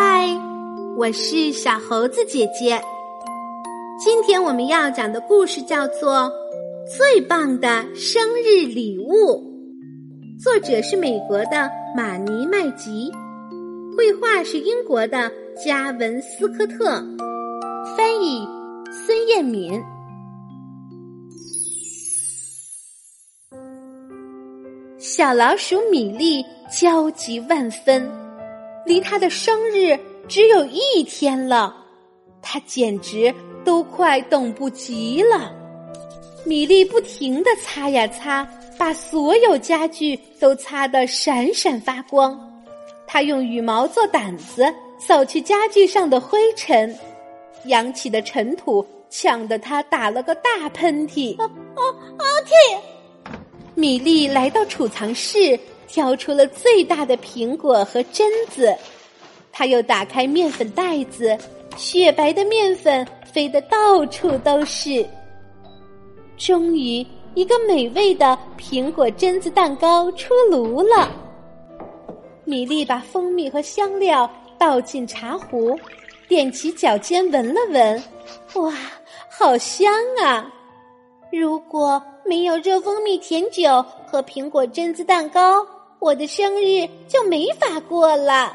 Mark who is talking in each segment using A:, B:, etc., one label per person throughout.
A: 嗨，我是小猴子姐姐。今天我们要讲的故事叫做《最棒的生日礼物》，作者是美国的马尼麦吉，绘画是英国的加文斯科特，翻译孙艳敏。小老鼠米粒焦急万分，离他的生日只有一天了，他简直都快等不及了。米粒不停的擦呀擦，把所有家具都擦得闪闪发光。他用羽毛做掸子，扫去家具上的灰尘，扬起的尘土呛得他打了个大喷嚏。啊啊啊！嚏！米粒来到储藏室，挑出了最大的苹果和榛子。他又打开面粉袋子，雪白的面粉飞得到处都是。终于，一个美味的苹果榛子蛋糕出炉了。米粒把蜂蜜和香料倒进茶壶，踮起脚尖闻了闻，哇，好香啊！如果没有热蜂蜜甜酒和苹果榛子蛋糕，我的生日就没法过了。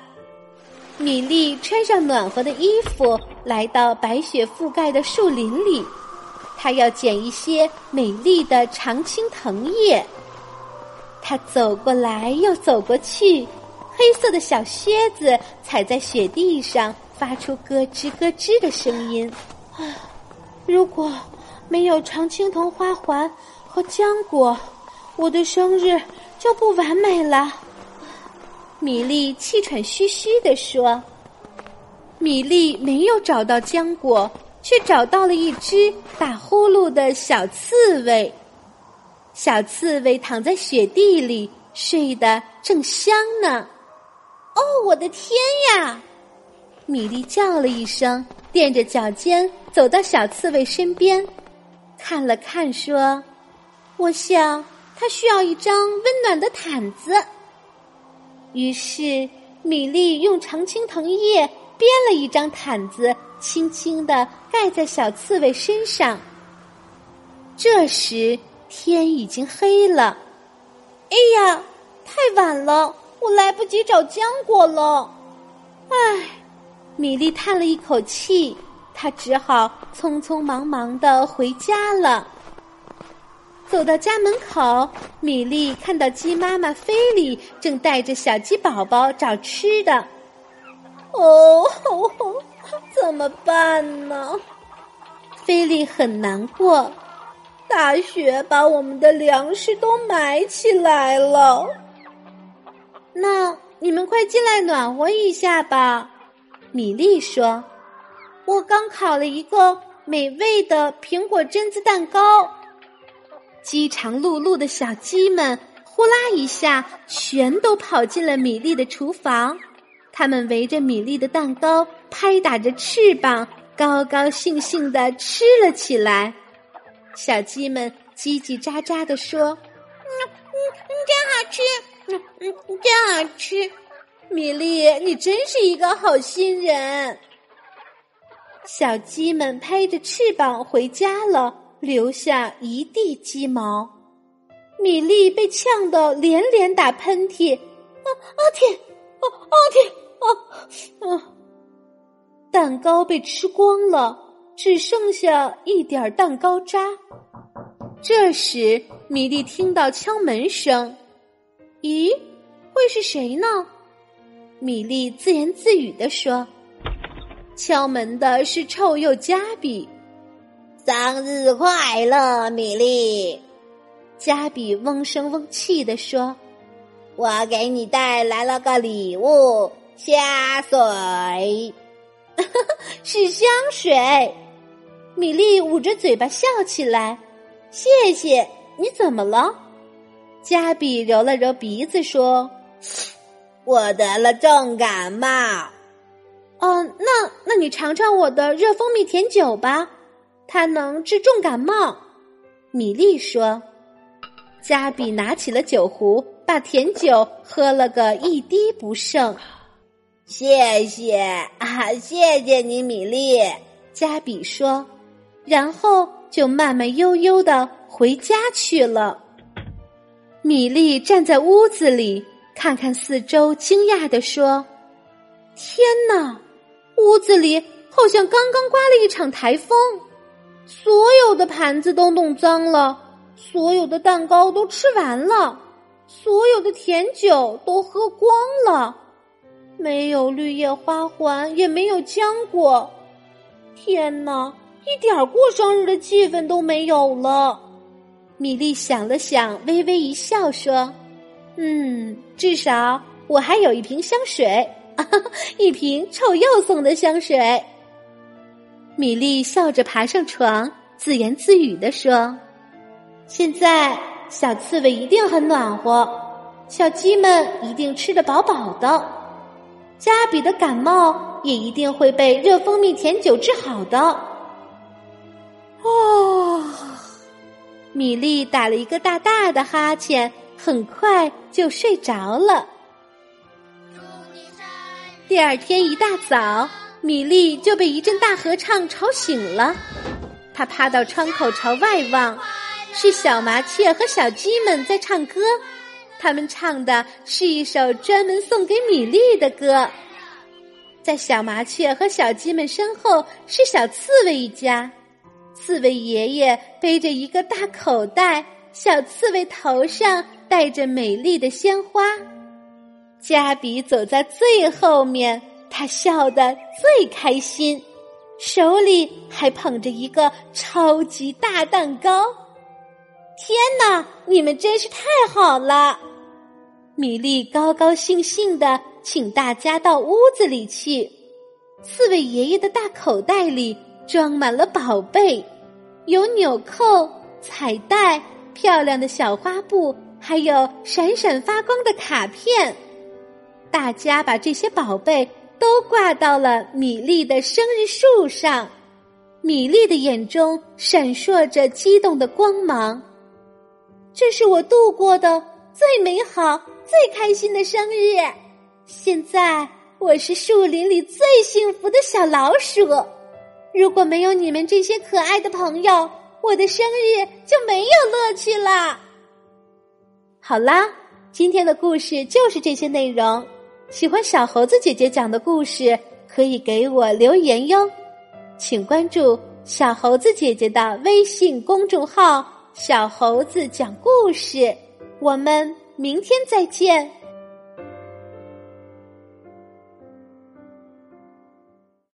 A: 米粒穿上暖和的衣服，来到白雪覆盖的树林里，她要捡一些美丽的常青藤叶。她走过来又走过去，黑色的小靴子踩在雪地上，发出咯吱咯吱的声音。啊，如果。没有常青藤花环和浆果，我的生日就不完美了。米粒气喘吁吁地说：“米粒没有找到浆果，却找到了一只打呼噜的小刺猬。小刺猬躺在雪地里，睡得正香呢。哦，我的天呀！”米粒叫了一声，踮着脚尖走到小刺猬身边。看了看，说：“我想他需要一张温暖的毯子。”于是米粒用常青藤叶编了一张毯子，轻轻的盖在小刺猬身上。这时天已经黑了。哎呀，太晚了，我来不及找浆果了。唉，米粒叹了一口气。他只好匆匆忙忙的回家了。走到家门口，米粒看到鸡妈妈菲利正带着小鸡宝宝找吃的。哦，怎么办呢？菲利很难过。大雪把我们的粮食都埋起来了。那你们快进来暖和一下吧，米粒说。我刚烤了一个美味的苹果榛子蛋糕，饥肠辘辘的小鸡们呼啦一下全都跑进了米粒的厨房，它们围着米粒的蛋糕拍打着翅膀，高高兴兴的吃了起来。小鸡们叽叽喳喳的说：“嗯嗯，真好吃，嗯嗯，真好吃。”米粒，你真是一个好心人。小鸡们拍着翅膀回家了，留下一地鸡毛。米粒被呛得连连打喷嚏，啊啊天，啊啊天，啊啊！蛋糕被吃光了，只剩下一点蛋糕渣。这时，米粒听到敲门声，咦，会是谁呢？米粒自言自语地说。敲门的是臭鼬加比，
B: 生日快乐，米莉！
A: 加比嗡声嗡气的说：“
B: 我给你带来了个礼物，香水，
A: 是香水。”米莉捂着嘴巴笑起来：“谢谢你，怎么了？”加比揉了揉鼻子说：“
B: 我得了重感冒。”
A: 哦，那那你尝尝我的热蜂蜜甜酒吧，它能治重感冒。米莉说。加比拿起了酒壶，把甜酒喝了个一滴不剩。
B: 谢谢啊，谢谢你，米莉。
A: 加比说，然后就慢慢悠悠的回家去了。米莉站在屋子里，看看四周，惊讶的说：“天哪，屋子里好像刚刚刮了一场台风，所有的盘子都弄脏了，所有的蛋糕都吃完了，所有的甜酒都喝光了，没有绿叶花环，也没有浆果。天哪，一点过生日的气氛都没有了。”米莉想了想，微微一笑，说：“嗯，至少我还有一瓶香水，一瓶臭鼬送的香水。”米莉笑着爬上床，自言自语的说：“现在小刺猬一定很暖和，小鸡们一定吃得饱饱的，加比的感冒也一定会被热蜂蜜甜酒治好的。”哦。米莉打了一个大大的哈欠，很快就睡着了。第二天一大早，米莉就被一阵大合唱吵醒了。她趴到窗口朝外望，是小麻雀和小鸡们在唱歌。他们唱的是一首专门送给米莉的歌。在小麻雀和小鸡们身后是小刺猬一家。刺猬爷爷背着一个大口袋，小刺猬头上戴着美丽的鲜花。加比走在最后面，他笑得最开心，手里还捧着一个超级大蛋糕。天哪，你们真是太好了！米莉高高兴兴的请大家到屋子里去。刺猬爷爷的大口袋里。装满了宝贝，有纽扣、彩带、漂亮的小花布，还有闪闪发光的卡片。大家把这些宝贝都挂到了米粒的生日树上，米粒的眼中闪烁着激动的光芒。这是我度过的最美好、最开心的生日。现在我是树林里最幸福的小老鼠。如果没有你们这些可爱的朋友，我的生日就没有乐趣了。好啦，今天的故事就是这些内容。喜欢小猴子姐姐讲的故事，可以给我留言哟。请关注小猴子姐姐的微信公众号“小猴子讲故事”。我们明天再见。